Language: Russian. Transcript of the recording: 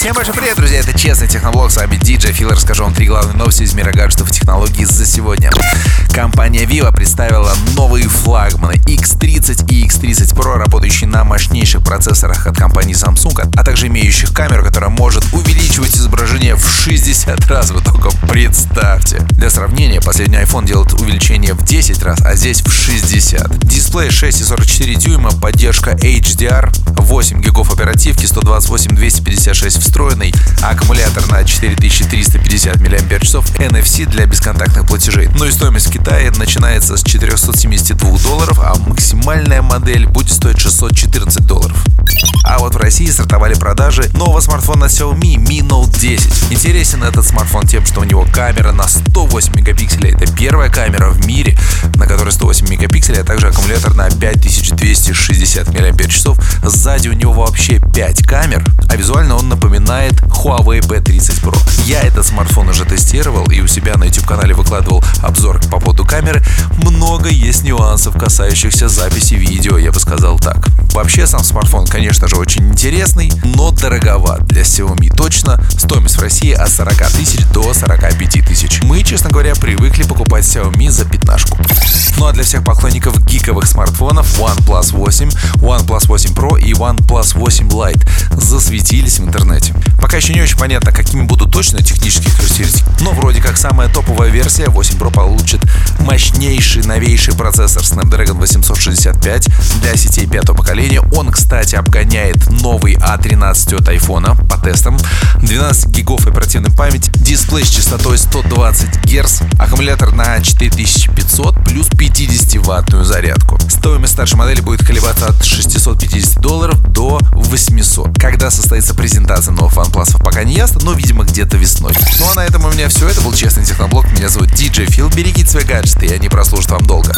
Всем большой привет, друзья, это Честный Техноблог, с вами DJ Фил, расскажу вам три главные новости из мира гаджетов и технологий за сегодня. Компания Vivo представила новые флагманы X30 и X30 Pro, работающие на мощнейших процессорах от компании Samsung, а также имеющих камеру, которая может в 60 раз, вы только представьте. Для сравнения, последний iPhone делает увеличение в 10 раз, а здесь в 60. Дисплей 6,44 дюйма, поддержка HDR, 8 гигов оперативки, 128 256 встроенный, аккумулятор на 4350 мАч, NFC для бесконтактных платежей. Ну и стоимость в Китае начинается с 472 долларов, а максимальная модель будет стоить 614 долларов. А вот в России стартовали продажи нового смартфона Xiaomi Mi Note 10. Интересен этот смартфон тем, что у него камера на 108 мегапикселей. Это первая камера в мире, на которой 108 мегапикселей, а также аккумулятор на 5260 мАч. Сзади у него вообще 5 камер, а визуально он напоминает Huawei P30 Pro. Я этот смартфон уже тестировал и у себя на YouTube-канале выкладывал обзор по поводу камеры. Много есть нюансов, касающихся записи видео, я бы сказал так. Вообще сам смартфон, конечно же, очень интересный, но дороговат для Xiaomi. Точно стоимость в России от 40 тысяч до 45 тысяч. Мы, честно говоря, привыкли покупать Xiaomi за пятнашку. Ну а для всех поклонников гиковых смартфонов OnePlus 8, OnePlus 8 Pro и OnePlus 8 Lite засветились в интернете. Пока еще не очень понятно, какими будут точно технические характеристики, самая топовая версия 8 Pro получит мощнейший новейший процессор Snapdragon 865 для сетей пятого поколения. Он, кстати, обгоняет новый A13 от iPhone по тестам. 12 гигов оперативной памяти, дисплей с частотой 120 Гц, аккумулятор на 4500 плюс 50-ваттную зарядку. Стоимость старшей модели будет колебаться от 650 долларов до 800 когда состоится презентация новых OnePlus, пока не ясно, но, видимо, где-то весной. Ну а на этом у меня все. Это был Честный Техноблог. Меня зовут Диджей Фил. Берегите свои гаджеты, и они прослужат вам долго.